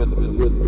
Good, good, good.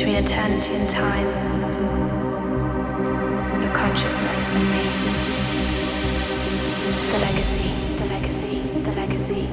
Between eternity and time, your consciousness and me. The legacy, the legacy, the legacy,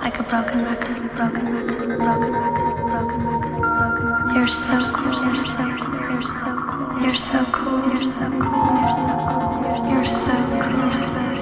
like a broken record, broken record, broken record, broken record, broken record. You're so cool, you're so cool, you're so cool, you're so cool, you're so cool, you're so cool, you're so cool, you're so cool.